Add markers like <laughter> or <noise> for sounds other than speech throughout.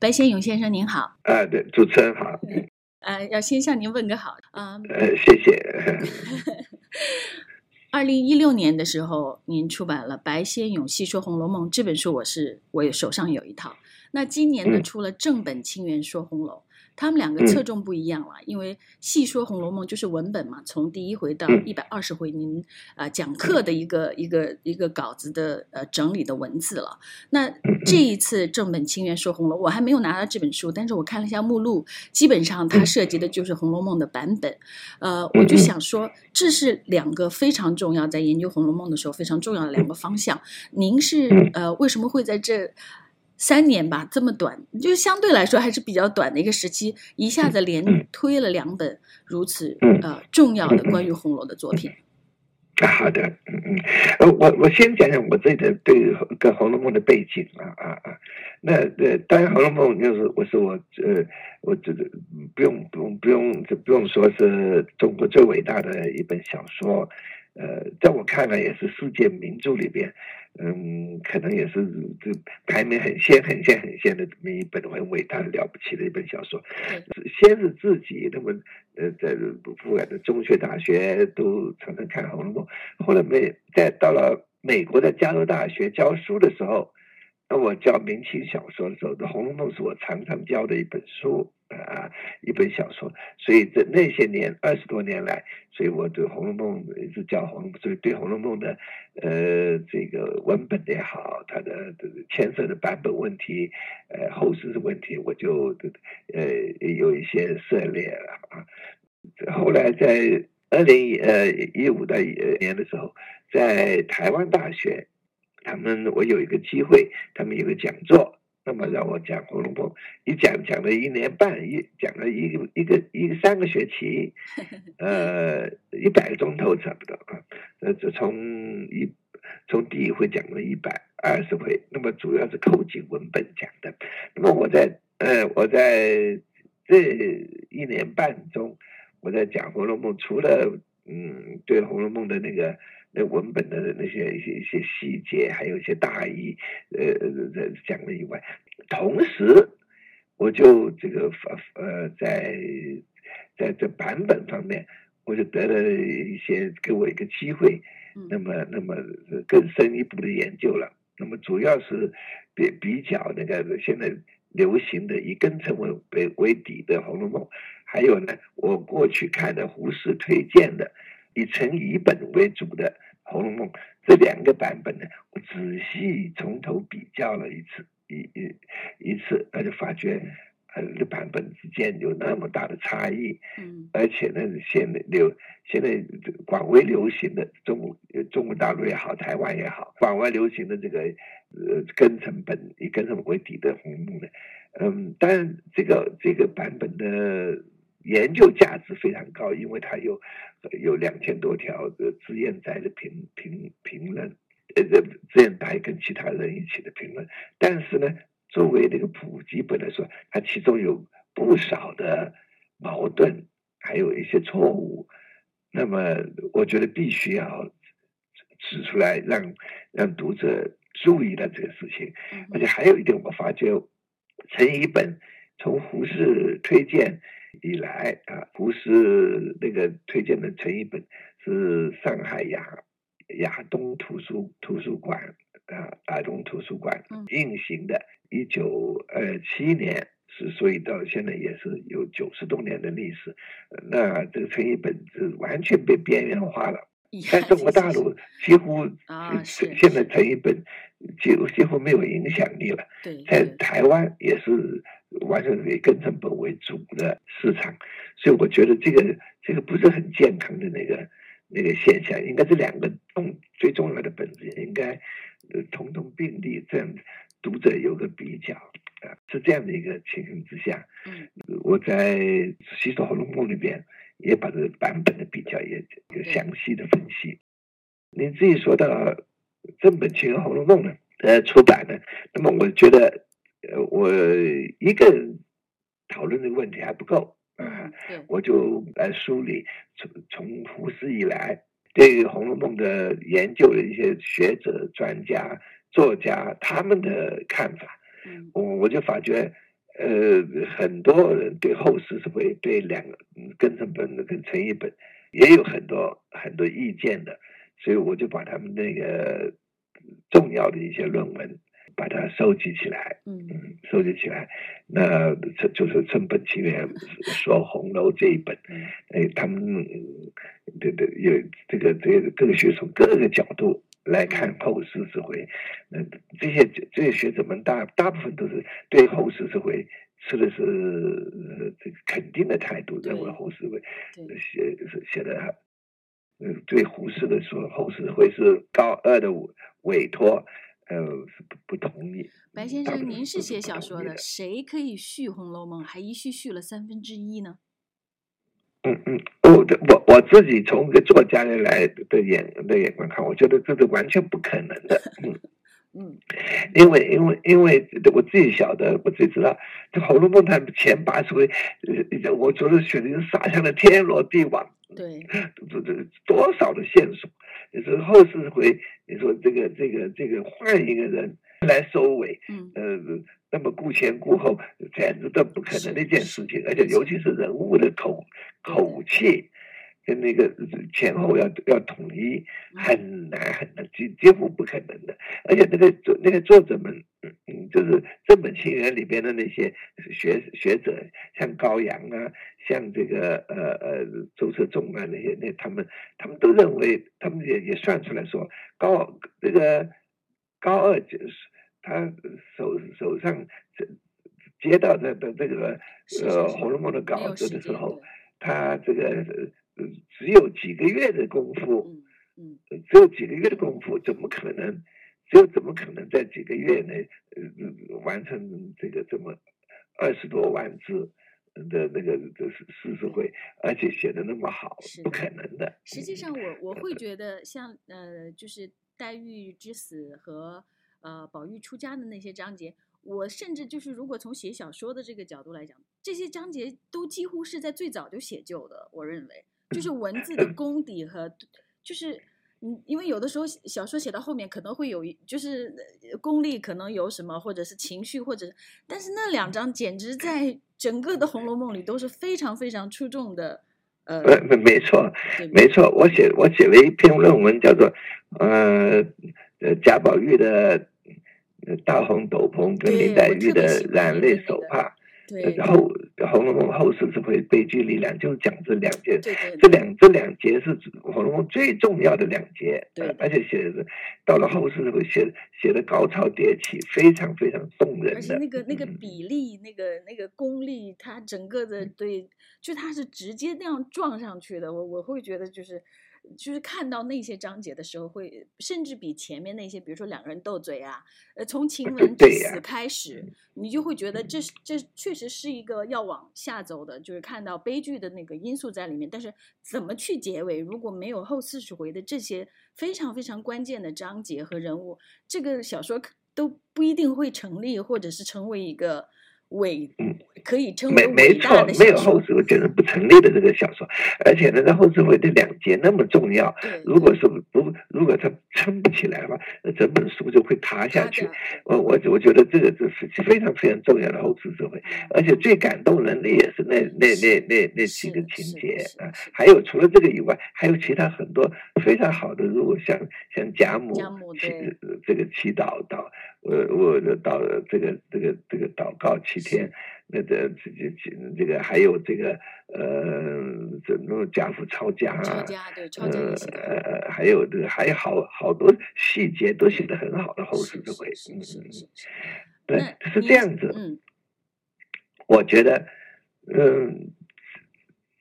白先勇先生您好。啊，对，主持人好。<laughs> 呃，要先向您问个好啊。呃，谢谢。<laughs> 二零一六年的时候，您出版了《白先勇细说红楼梦》这本书，我是我手上有一套。那今年呢，出了正本清源说红楼。他们两个侧重不一样了，因为细说《红楼梦》就是文本嘛，从第一回到一百二十回，您啊讲课的一个一个一个稿子的呃整理的文字了。那这一次正本清源说红楼，我还没有拿到这本书，但是我看了一下目录，基本上它涉及的就是《红楼梦》的版本。呃，我就想说，这是两个非常重要，在研究《红楼梦》的时候非常重要的两个方向。您是呃为什么会在这？三年吧，这么短，就相对来说还是比较短的一个时期，一下子连推了两本如此呃重要的关于红楼的作品。好的，嗯嗯，呃，我我先讲讲我自己的对跟《红楼梦》的背景啊啊啊，那呃，当然《红楼梦》就是我是我呃，我这个不用不用不用不用说是中国最伟大的一本小说。呃，在我看来也是世界名著里边，嗯，可能也是这排名很先、很先、很先的这么一本很伟大的、了不起的一本小说。先是自己那么呃，在不管的中学、大学都常常看《红楼梦》，后来没在到了美国的加州大学教书的时候。那我教明清小说的时候，《红楼梦》是我常常教的一本书啊，一本小说。所以这那些年二十多年来，所以我对《红楼梦》一直教《红》，所以对《红楼梦》的呃这个文本也好，它的这个牵涉的版本问题，呃后世的问题，我就呃有一些涉猎了啊。后来在二零呃一五的年的时候，在台湾大学。他们我有一个机会，他们有个讲座，那么让我讲《红楼梦》，一讲讲了一年半，一讲了一个一个一个三个学期，呃，<laughs> 一百个钟头差不多啊。呃，这从一从第一回讲了一百二十回，那么主要是扣紧文本讲的。那么我在呃我在这一年半中，我在讲《红楼梦》，除了嗯对《红楼梦》的那个。那文本的那些一些一些细节，还有一些大意，呃，讲了以外，同时，我就这个呃，在在这版本方面，我就得了一些给我一个机会，那么那么更深一步的研究了。那么主要是比比较那个现在流行的以庚辰为为为底的《红楼梦》，还有呢，我过去看的胡适推荐的。以陈乙本为主的《红楼梦》这两个版本呢，我仔细从头比较了一次，一一一次，那就发觉，呃，这版本之间有那么大的差异。嗯，而且呢，现在流现在广为流行的中国中国大陆也好，台湾也好，广为流行的这个呃庚成本以庚辰为底的《红楼梦》呢，嗯，当然这个这个版本的。研究价值非常高，因为它有有两千多条的脂砚斋的评评评论，呃，这脂砚斋跟其他人一起的评论。但是呢，作为这个普及本来说，它其中有不少的矛盾，还有一些错误。那么，我觉得必须要指出来，让让读者注意到这个事情。而且还有一点，我发觉陈一本从胡适推荐。以来啊，胡适那个推荐的陈一本是上海亚亚东图书图书馆啊，亚东图书馆运行的，一九二七年是，所以到现在也是有九十多年的历史。那这个陈一本是完全被边缘化了，<laughs> 在中国大陆几乎现在陈一本几几乎没有影响力了。在台湾也是。完全是以根成本为主的市场，所以我觉得这个这个不是很健康的那个那个现象，应该是两个重最重要的本质应该呃同同并立，这样读者有个比较啊，是这样的一个情形之下，嗯，我在《西说红楼梦》里边也把这个版本的比较也有详细的分析。你自己说到正本清源红楼梦呢，呃，出版的，那么我觉得。呃，我一个人讨论这个问题还不够啊，我就来梳理从从胡适以来对《红楼梦》的研究的一些学者、专家、作家他们的看法，我我就发觉，呃，很多人对后世是会对两个庚申本跟陈一本也有很多很多意见的，所以我就把他们那个重要的一些论文把它收集起来，嗯收集起来。那这就是正本清源说红楼这一本，嗯哎，他们对对有这个这个各个学从各个角度来看后世智慧，那这些这些学者们大大部分都是对后世智慧持的是呃这个肯定的态度，认为后世会对写是写的。嗯，对胡适的说后世会是高二的委委托，呃，是不不同意。白先生，您是写小说的，谁可以续《红楼梦》，还一续续了三分之一呢？嗯嗯，我的我我自己从一个作家的来的眼的眼光看，我觉得这是完全不可能的。嗯，<laughs> 嗯因为因为因为我自己晓得，我自己知道，这《红楼梦》它前八十回，呃，我觉得选的是洒向了天罗地网，对，<laughs> 这这多少的线索。你说后四回，你说这个这个这个换一个人来收尾，嗯呃，那么顾前顾后，简直都不可能的一件事情，而且尤其是人物的口口气跟那个前后要要统一，嗯很难很难，几几乎不可能的。而且那个作那个作者们，嗯嗯，就是这本清源里边的那些学学者，像高阳啊，像这个呃呃周社仲啊那些那他们他们都认为，他们也也算出来说高这个高二就是他手手上这接到的的这个呃红楼梦》的稿子的时候，他这个呃只有几个月的功夫，嗯嗯只有几个月的功夫，怎么可能？只有怎么可能在几个月内呃完成这个这么二十多万字的那个这是诗词会，而且写的那么好是，不可能的。实际上我，我会觉得像呃，就是黛玉之死和呃宝玉出家的那些章节，我甚至就是如果从写小说的这个角度来讲，这些章节都几乎是在最早就写就的。我认为，就是文字的功底和就是。嗯，因为有的时候小说写到后面可能会有一，就是呃功力可能有什么，或者是情绪，或者，但是那两章简直在整个的《红楼梦》里都是非常非常出众的，呃，呃，没没错，没错，我写我写了一篇论文，叫做呃呃贾宝玉的呃大红斗篷跟林黛玉的染泪手帕，对，然后《红楼梦》后世是会悲剧力量就是讲这两节对对这两这两节是《红楼梦》最重要的两节，对而且写的到了后世会写写的高潮迭起，非常非常动人的。而且那个那个嗯比例、那个那个功力，它整个的对，就它是直接那样撞上去的。我我会觉得就是就是看到那些章节的时候会，甚至比前面那些，比如说两个人斗嘴啊，呃，从晴雯之死开始，你就会觉得这是这确实是一个要往下走的，就是看到悲剧的那个因素在里面。但是怎么去结尾，如果没有后四十回的这些非常非常关键的章节和人物，这个小说都不一定会成立，或者是成为一个伟，可以称没没错没有。后世我觉得不成立的这个小说，而且呢，在后世会这两节那么重要，如果是不如果它撑不起来的话，那整本书就会塌下去。我我我觉得这个这是非常非常重要的后世社会，而且最感动人的也是那那那那那几个情节啊，还有除了这个以外，还有其他很多非常好的，如果像像贾母祈这个祈祷祷，呃我的祷这个这个这个祷告七天，那个这这这这个还有这个呃，这种贾府抄家啊，抄家对抄家也写的很好，呃，还有这个还有好好多细节都写得很好的后世是智慧，嗯嗯是是是。对，是这样子。嗯我觉得，嗯，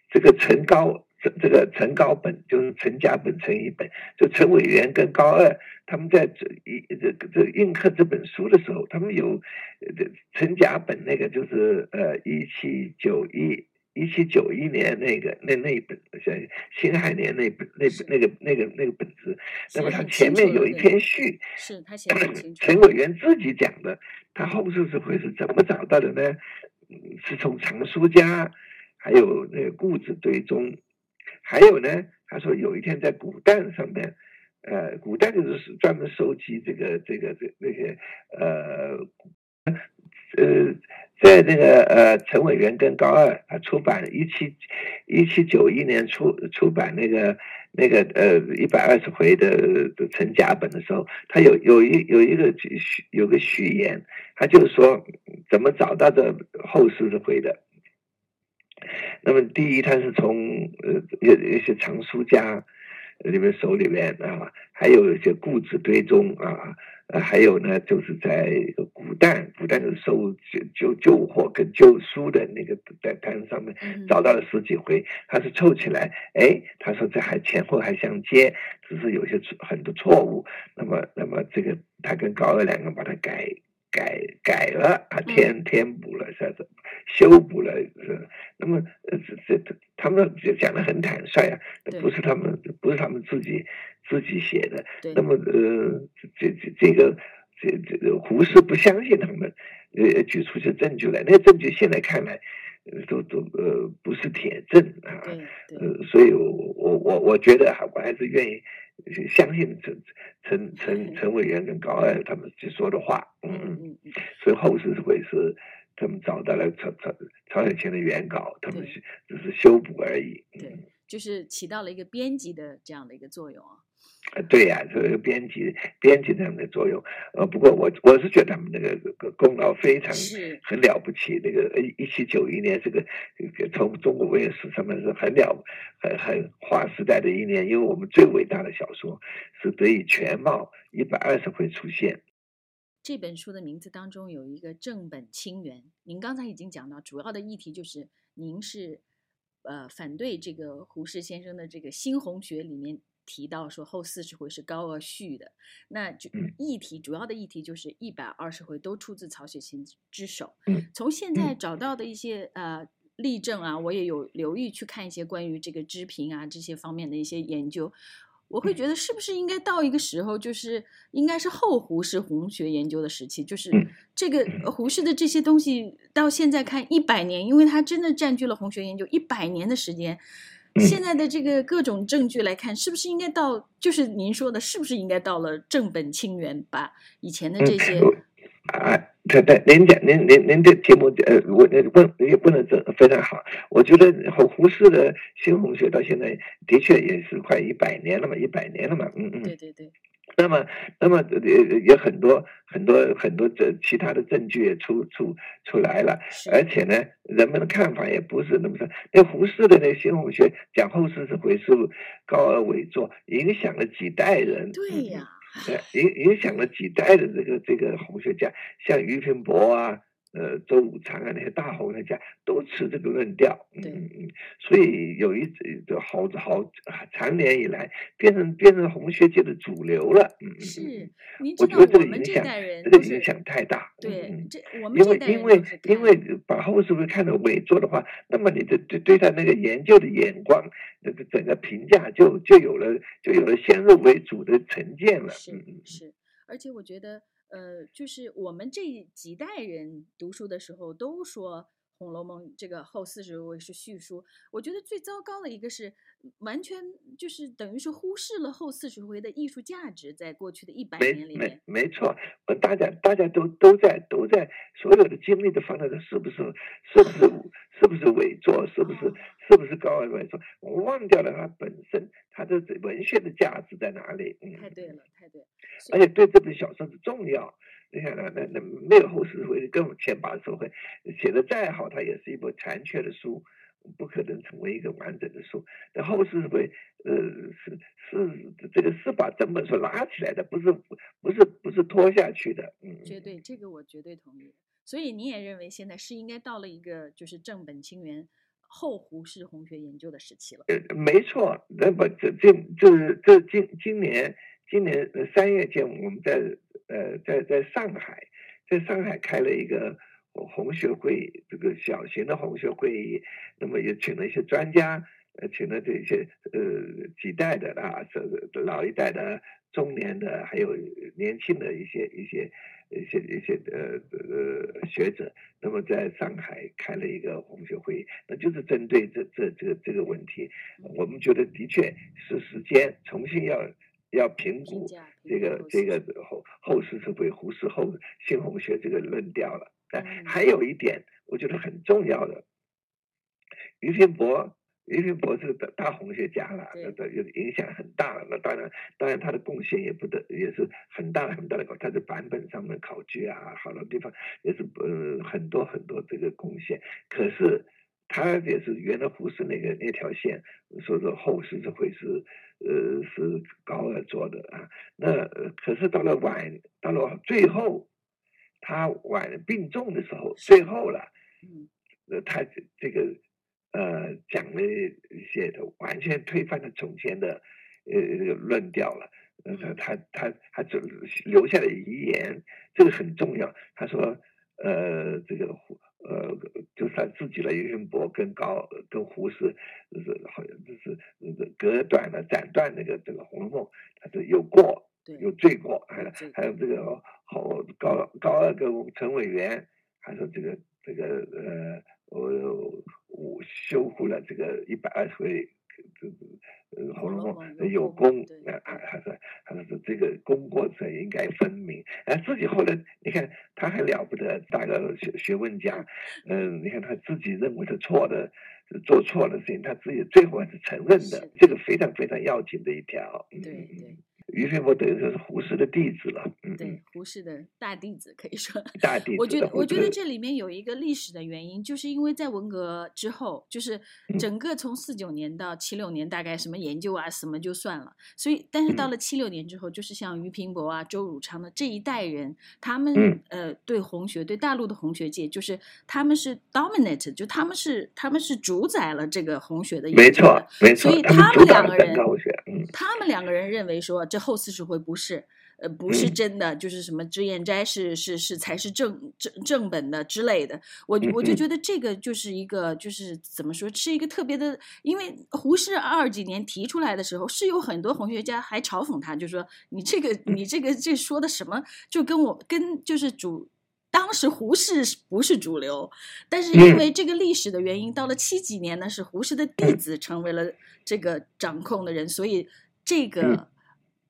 这个陈高，这这个陈高本就是陈家本、陈一本，就陈委员跟高二他们在这一这这印刻这本书的时候，他们有呃这陈甲本那个就是呃一七九一。一七九一年那个那那一本像辛亥年那本那本那个那个那个本子，那么它写得很前面有一篇序，是他写的。陈委员自己讲的，他后世是会是怎么找到的呢？嗯是从藏书家，还有那个故纸堆中，还有呢，他说有一天在古蛋上面，呃，古蛋就是专门收集这个这个这那些呃呃在那个呃陈伟元跟高二他出版一七一七九一年出出版那个那个呃一百二十回的的成甲本的时候，他有有一有一个有个序言，他就是说怎么找到这后四十回的。那么第一，他是从呃有一些藏书家里面手里面啊，还有一些故纸堆中啊。呃，还有呢，就是在古代，古代的收旧旧旧货跟旧书的那个在摊上面找到了十几回，他是凑起来，哎，他说这还前后还相接，只是有些很多错误。那么，那么这个他跟高二两个把它改改改了啊，填填补了，是是修补了，是。那么，呃，这这他们讲的很坦率啊，不是他们不是他们自己。自己写的，那么呃，这这这个这这个胡适不相信他们，呃，举出些证据来，那个证据现在看来，都都呃不是铁证啊，呃，所以我我我我觉得哈，我还是愿意相信陈陈陈陈委员跟高二他们去说的话，嗯嗯，所以后世会是他们找到了曹曹曹雪芹的原稿，他们是只是修补而已，对，就是起到了一个编辑的这样的一个作用啊。呃，对呀，这个编辑编辑他们的作用，呃，不过我我是觉得他们那个功劳非常很了不起。那个一七九一年，这个从中国文学史上面是很了很很划时代的一年，因为我们最伟大的小说是得以全貌一百二十回出现。这本书的名字当中有一个正本清源，您刚才已经讲到，主要的议题就是您是呃反对这个胡适先生的这个新红学里面。提到说后四十回是高鹗续的，那就议题主要的议题就是一百二十回都出自曹雪芹之手。从现在找到的一些呃例证啊，我也有留意去看一些关于这个知评啊这些方面的一些研究，我会觉得是不是应该到一个时候，就是应该是后胡适红学研究的时期，就是这个胡适的这些东西到现在看一百年，因为它真的占据了红学研究一百年的时间。现在的这个各种证据来看，是不是应该到？就是您说的，是不是应该到了正本清源，把以前的这些啊？对对，您讲您您您的题目呃，我问也问的这非常好。我觉得胡胡适的新红学到现在的确也是快一百年了嘛，一百年了嘛，嗯嗯。对对对。<laughs> 那么，那么也也很多很多很多这其他的证据也出出出来了，而且呢，人们的看法也不是那么说。那胡适的那新红学讲后世是回是高而伪作，影响了几代人。对呀，影影响了几代的这个这个红学家，像俞平伯啊。呃，周武常啊，那些大红人家都持这个论调，嗯嗯，所以有一这好好长年以来变成变成红学界的主流了，嗯嗯，是，我觉得这个影响这个影响太大，对，这我们因为因为因为把后世会看到伪作的话，那么你的对对他那个研究的眼光，那个整个评价就就有了就有了先入为主的成见了，是是，而且我觉得。呃，就是我们这几代人读书的时候都说《红楼梦》这个后四十位是续书。我觉得最糟糕的一个是，完全就是等于是忽视了后四十回的艺术价值，在过去的一百年里面。没没错，大家大家都都在都在所有的精力都放在这是不是是不是 <laughs> 是不是伪作，是不是是不是高二伪作？我忘掉了它本身它的文学的价值在哪里？嗯，太对了，太对。而且对这本小说的重要。你看，那那那没有后四十回更前八十回写的再好，它也是一部残缺的书，不可能成为一个完整的书。那后世会，呃，是是这个是把整本书拉起来的，不是不是不是拖下去的。嗯，绝对，这个我绝对同意。所以你也认为现在是应该到了一个就是正本清源后胡适红学研究的时期了？呃，没错。那么这这这这今今年。今年三月间，我们在呃在在上海，在上海开了一个红学会，这个小型的红学会议，那么也请了一些专家，呃，请了这些呃几代的啊，这老一代的、中年的，还有年轻的一些一些一些一些呃呃学者，那么在上海开了一个红学会议，那就是针对这这这个这个问题，我们觉得的确是时间重新要。要评估这个这个后后世是被胡适后新红学这个论调了。啊，还有一点我觉得很重要的，俞平伯。俞平伯是大大红学家了，那这影响很大了。那当然，当然他的贡献也不得，也是很大很大的。他的版本上面考据啊，好多地方也是呃很多很多这个贡献。可是他也是原来胡适那个那条线，说说后世是会是呃是高尔做的啊。那可是到了晚到了最后，他晚病重的时候，最后了，嗯，呃他这个。呃，讲了一些的，完全推翻了从前的呃论调了。呃，他他他他就留下了遗言，这个很重要。他说，呃，这个呃，就算自己的岳云博跟高跟胡适，就是好像就是隔断了斩断那个这个《红楼梦》，他是有过有罪过，还有还有这个好高高二跟陈委员，还说这个这个呃。我我修复了这个一百二十回，这呃《红楼梦》有功，啊还还是还是这个功过者应该分明。啊，自己后来你看他还了不得，大个学学问家，嗯，你看他自己认为是错的，做错的事情，他自己最后还是承认的，这个非常非常要紧的一条。对对。于飞伯等于说是胡适的弟子了，嗯，对，胡适的大弟子可以说。大弟子。我觉得，我觉得这里面有一个历史的原因，就是因为在文革之后，就是整个从四九年到七六年，大概什么研究啊什么就算了。所以，但是到了七六年之后，就是像俞平伯啊、周汝昌的这一代人，他们呃对红学、对大陆的红学界，就是他们是 dominate，就他们是他们是主宰了这个红学的。没错，没错。所以他们两个人，他们两个人认为说这。后四十回不是，呃，不是真的，就是什么脂砚斋是是是才是正正正本的之类的。我我就觉得这个就是一个，就是怎么说，是一个特别的。因为胡适二几年提出来的时候，是有很多红学家还嘲讽他，就说你这个你这个这说的什么，就跟我跟就是主当时胡适不是主流，但是因为这个历史的原因，到了七几年呢，是胡适的弟子成为了这个掌控的人，所以这个。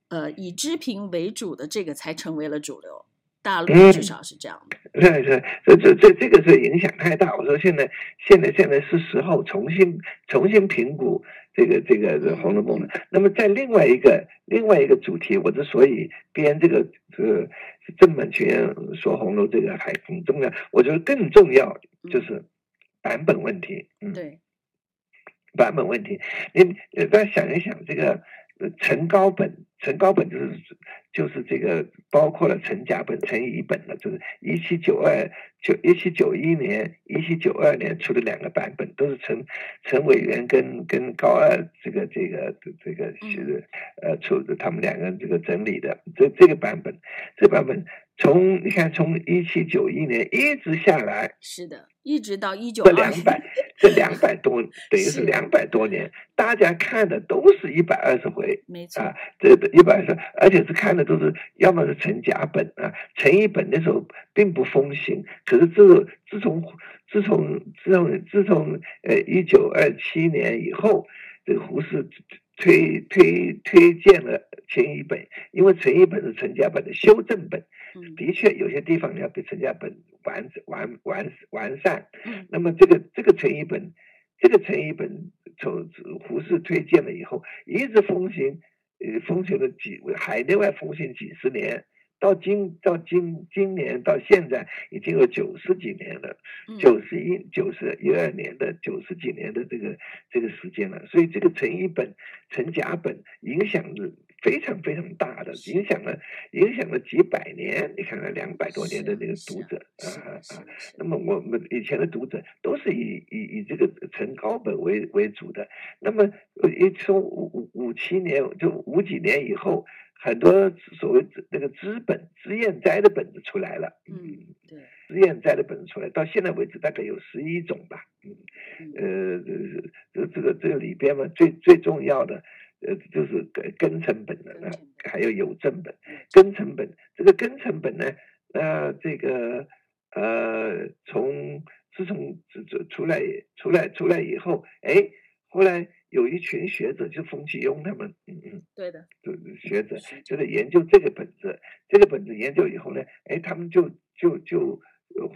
呃，以知评为主的这个才成为了主流，大陆至少是这样的。是是，这这这这个是影响太大。我说现在现在现在是时候重新重新评估这个这个《红楼梦》了。那么在另外一个另外一个主题，我之所以编这个这个正本清源说红楼这个还很重要，我觉得更重要就是版本问题。嗯，对，版本问题，你大家想一想这个。陈高本，陈高本就是就是这个包括了陈甲本、陈乙本的，就是一七九二九一七九一年、一七九二年出的两个版本，都是陈陈委员跟跟高二这个这个这个是呃出的，他们两个人这个整理的这这个版本，这版本从你看从一七九一年一直下来，是的。一直到一九这两百，这两百多 <laughs> 等于是两百多年，大家看的都是一百二十回，没错啊，这一百二十，而且是看的都是要么是成甲本啊，成乙本那时候并不风行，可是自自从自从自从自从呃一九二七年以后，这个胡适推推推荐了陈乙本，因为陈乙本是陈甲本的修正本。的确，有些地方要比陈家本完完完完善。那么这个这个陈一本，这个陈一本从胡适推荐了以后，一直风行，呃，风行了几海内外风行几十年，到今到今今年到现在已经有九十几年了，九十一九十一二年的九十几年的这个这个时间了。所以这个陈一本、陈甲本影响了。非常非常大的影响了，影响了几百年。你看看两百多年的那个读者啊啊，那么我们以前的读者都是以以以这个陈高本为为主的。那么一从五五五七年就五几年以后，很多所谓那个资本资砚斋的本子出来了。嗯，对，资砚斋的本子出来，到现在为止大概有十一种吧。嗯，呃，这这个这个里边嘛，最最重要的。呃，就是根根成本的，那还有有正本，根成本这个根成本呢，呃这个呃，从自从这这出来出来出来以后，哎，后来有一群学者，就冯其庸他们，嗯嗯，对的，就学者就在研究这个本子，这个本子研究以后呢，哎，他们就就就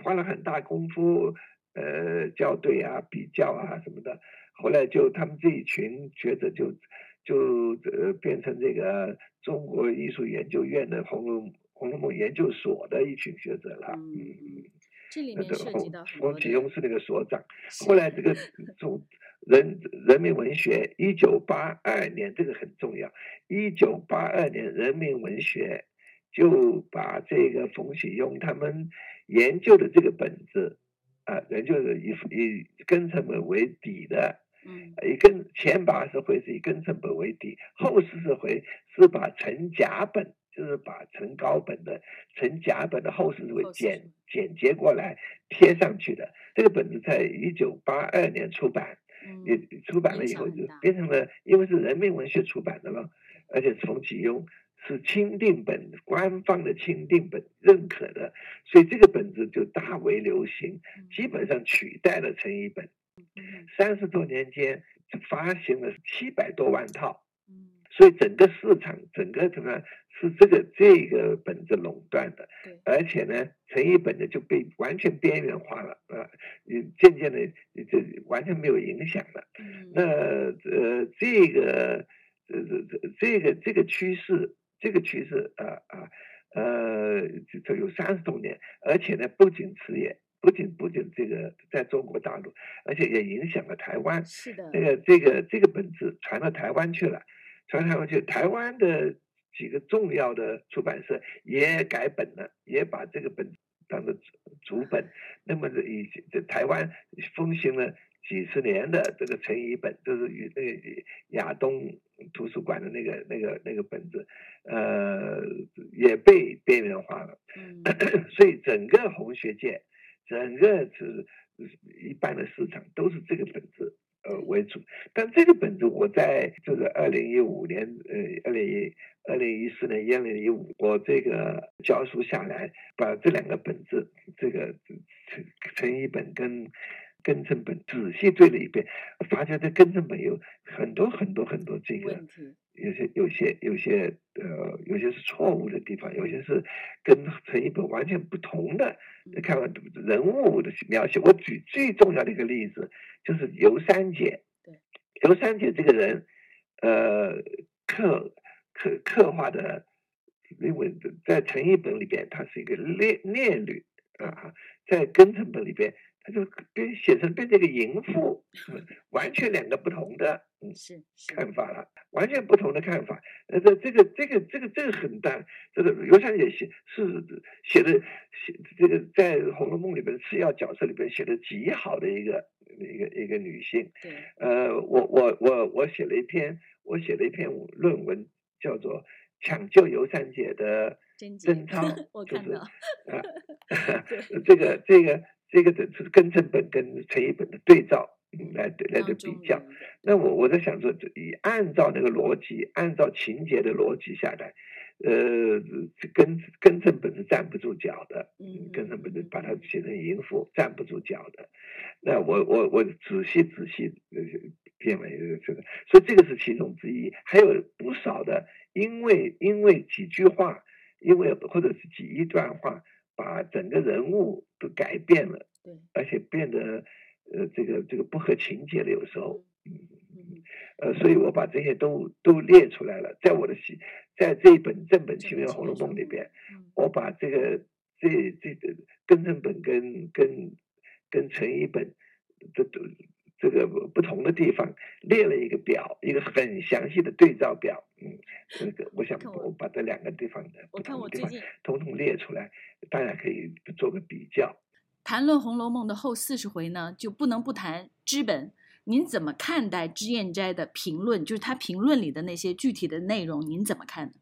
花了很大功夫，呃，校对啊、比较啊什么的。后来就他们这一群学者就就呃变成这个中国艺术研究院的红楼红楼梦研究所的一群学者了。嗯嗯，这里面涉及到冯启庸是那个所长。后来这个 <laughs> 中人人民文学，一九八二年这个很重要。一九八二年，人民文学就把这个冯启庸他们研究的这个本子啊，研究的以以庚辰本为底的。嗯，以庚前八十回是以庚辰本为底，后四十回是把成甲本，就是把成高本的成甲本的后四十回剪剪接过来贴上去的。这个本子在一九八二年出版，也出版了以后就变成了，因为是人民文学出版的了，而且冯启庸是钦定本，官方的钦定本认可的，所以这个本子就大为流行，基本上取代了成一本。三十多年间发行了七百多万套，所以整个市场整个怎么是这个这个本子垄断的，而且呢，成一本的就被完全边缘化了啊，渐渐的这完全没有影响了。那呃，这个这这这个这个趋势，这个趋势啊啊呃，这有三十多年，而且呢，不仅此也。不仅不仅这个在中国大陆，而且也影响了台湾。是的，那个这个这个本子传到台湾去了，传台湾去，台湾的几个重要的出版社也改本了，也把这个本当做主本。那么这以这台湾风行了几十年的这个成译本，就是与那个亚东图书馆的那个那个那个本子，呃，也被边缘化了。嗯，<coughs> 所以整个红学界。整个是一般的市场都是这个本子呃为主，但这个本子我在就是二零一五年呃二零一二零一四年二零一五我这个教书下来，把这两个本子这个成成一本跟跟正本仔细对了一遍，发现这跟正本有很多很多很多这个。有些有些有些呃，有些是错误的地方，有些是跟陈一本完全不同的。你看人物的描写，我举最重要的一个例子，就是尤三姐。对，尤三姐这个人，呃，刻刻刻画的，因为在陈一本里边，她是一个烈烈女啊，在庚辰本里边。他就跟写成变成一个淫妇，完全两个不同的嗯是看法了，完全不同的看法。呃，这这个这个这个这个很大，这个尤三姐写是写的写这个在《红楼梦》里边次要角色里边写的极好的一个一个一个女性。对，呃，我我我我写了一篇我写了一篇论文，叫做《抢救尤三姐的贞操》，<laughs> 就是啊，<laughs> <laughs> 这个这个。这个是庚辰本跟成一本的对照，来来的比较。那我我在想说，以按照那个逻辑，按照情节的逻辑下来，呃，庚庚辰本是站不住脚的，庚辰本是把它写成淫妇，站不住脚的。那我我我仔细仔细辨为这个，所以这个是其中之一，还有不少的，因为因为几句话，因为或者是几一段话。把整个人物都改变了，对，而且变得呃，这个这个不合情节了，有时候，嗯嗯，呃，所以我把这些都都列出来了，在我的戏，在这一本正本清源红楼梦里边，我把这个这这个庚正本跟跟跟成一本这都。这个不同的地方列了一个表，一个很详细的对照表。嗯，这个我想我把这两个地方的不同地方统统列出来，大家可以做个比较。谈论《红楼梦》的后四十回呢，就不能不谈知本。您怎么看待脂砚斋的评论？就是他评论里的那些具体的内容，您怎么看呢？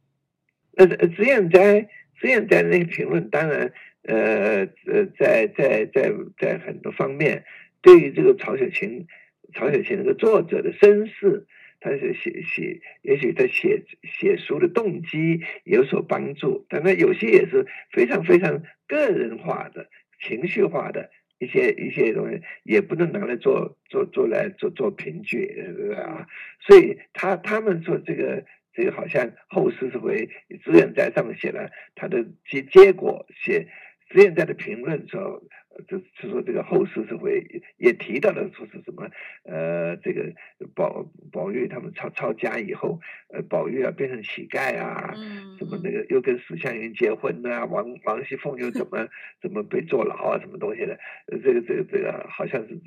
呃，脂砚斋，脂砚斋那个评论，当然，呃呃，在在在在很多方面。对于这个曹雪芹，曹雪芹这个作者的身世，他是写写，也许他写写书的动机有所帮助，但他有些也是非常非常个人化的、情绪化的一些一些东西，也不能拿来做做做来做做凭据啊。所以他他们说这个这个好像后世是会资源在上面写了他的结结果写。资源在的评论说，就是说这个后世社会也提到了说是什么，呃，这个宝宝玉他们抄抄家以后，呃，宝玉啊变成乞丐啊，什么那个又跟史湘云结婚啊，王王熙凤又怎么 <laughs> 怎么被坐牢啊，什么东西的，这个这个这个好像是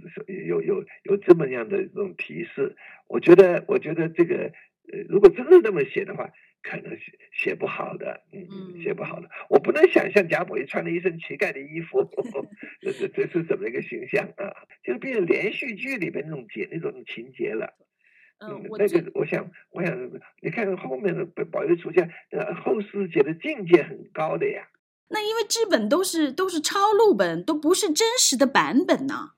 有有有这么样的这种提示，我觉得我觉得这个呃，如果真的那么写的话。可能写写不好的，嗯，写不好的，我不能想象贾宝玉穿了一身乞丐的衣服，<laughs> 这是这是怎么一个形象啊？就是变成连续剧里边那种节那种情节了。嗯，那个我想，我想，你看后面的宝玉出现，呃，后世写的境界很高的呀。那因为这本都是都是抄录本，都不是真实的版本呢。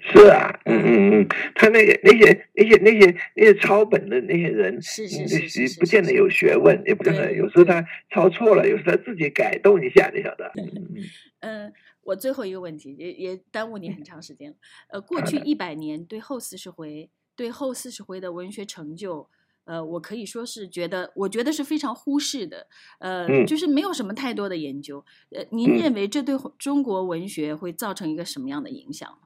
是啊，嗯嗯嗯，他那个那些那些那些那些抄本的那些人，是是是，不见得有学问，也不见得有时候他抄错了，有时候他自己改动一下，你晓得。嗯，我最后一个问题也也耽误你很长时间了。呃，过去一百年对后四十回对后四十回的文学成就，呃，我可以说是觉得我觉得是非常忽视的，呃，就是没有什么太多的研究。呃，您认为这对中国文学会造成一个什么样的影响？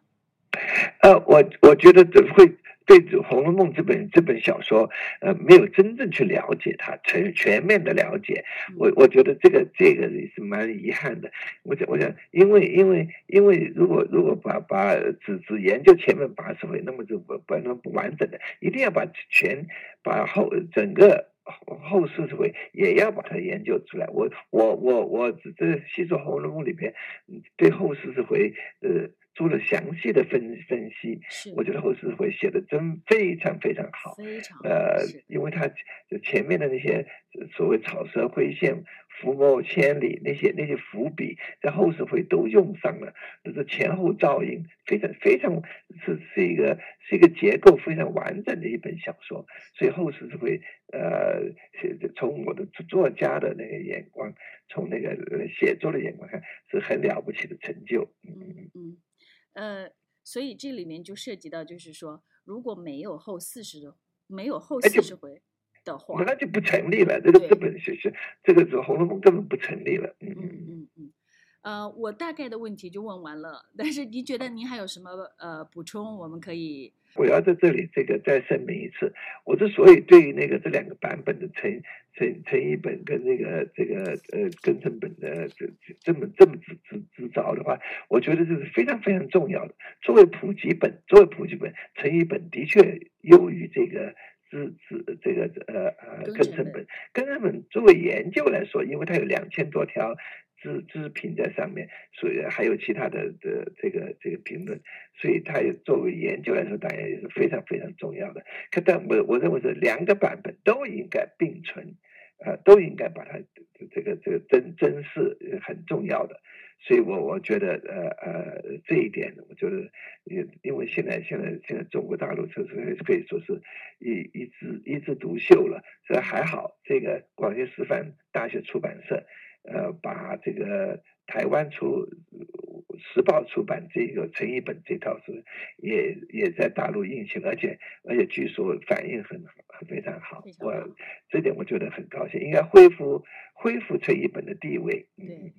呃，我我觉得这会对《红楼梦》这本这本小说，呃，没有真正去了解它，全全面的了解。我我觉得这个这个也是蛮遗憾的。我想我想，因为因为因为如果如果把把只只研究前面八十回，那么就不不能不完整的，一定要把全把后整个后四十回也要把它研究出来。我我我我这细说《红楼梦》里边，对后四十回呃。做了详细的分分析，我觉得后世会写的真非常非常好。非常呃，因为他前面的那些所谓草蛇灰线、伏魔千里那些那些伏笔，在后世会都用上了，就是前后照应，非常非常是是一个是一个结构非常完整的一本小说。所以后世是会呃，从我的作家的那个眼光，从那个写作的眼光看，是很了不起的成就。嗯嗯。呃，所以这里面就涉及到，就是说，如果没有后四十，没有后四十回的话，那就不成立了。这个这本是是这个《红楼梦》根本不成立了。嗯嗯嗯嗯。呃，我大概的问题就问完了，但是您觉得您还有什么呃补充？我们可以。我要在这里这个再声明一次，我之所以对于那个这两个版本的陈陈陈一本跟那个这个呃跟正本的这这么这么执执执着的话，我觉得这是非常非常重要的。作为普及本，作为普及本，陈一本的确优于这个资资这个呃呃庚辰本。庚辰本作为研究来说，因为它有两千多条。资资评在上面，所以还有其他的的这个这个评论，所以它也作为研究来说，当然也是非常非常重要的。可但我我认为是两个版本都应该并存，呃，都应该把它这个这个真真是很重要的。所以我我觉得呃呃这一点，我觉得因因为现在现在现在中国大陆就是可以说是一一枝一枝独秀了，所以还好这个广西师范大学出版社。呃，把这个台湾出时报出版这个陈一本这套书，也也在大陆印行，而且而且据说反应很很非常好，我这点我觉得很高兴，应该恢复恢复陈一本的地位。对，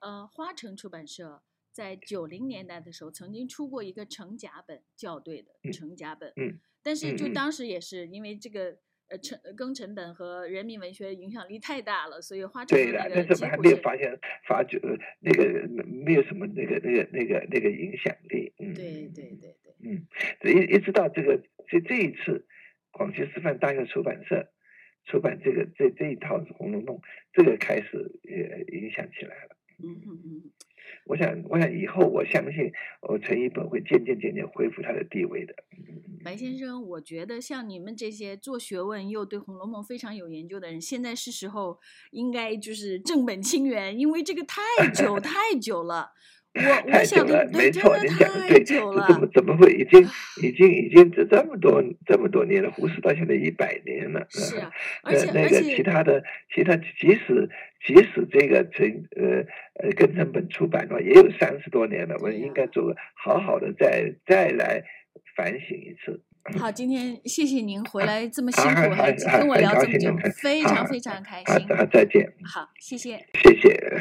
呃，花城出版社在九零年代的时候曾经出过一个成甲本校对的成甲本，嗯，但是就当时也是因为这个。呃，成庚辰本和人民文学影响力太大了，所以花城对的，但是我们还没有发现发觉那个没有什么那个那个那个那个影响力。嗯，对对对对。嗯，一一直到这个这这一次，广西师范大学出版社出版这个这这一套《红楼梦》，这个开始也影响起来了。嗯嗯嗯。我想，我想以后我相信，我，陈一本会渐渐渐渐恢复他的地位的。白先生，我觉得像你们这些做学问又对《红楼梦》非常有研究的人，现在是时候应该就是正本清源，因为这个太久 <laughs> 太久了。我 <laughs> 我想的没错，您讲的对，怎么怎么会已经已经已经这这么多这么多年了？胡适到现在一百年了，是啊，而且那个其他的其他，即使即使这个成呃呃庚成本出版的话，也有三十多年了。我们应该做个好好的再再来反省一次。好，今天谢谢您回来这么辛苦，还跟我聊这么久，非常非常开心。好，再见。好，谢谢，谢谢。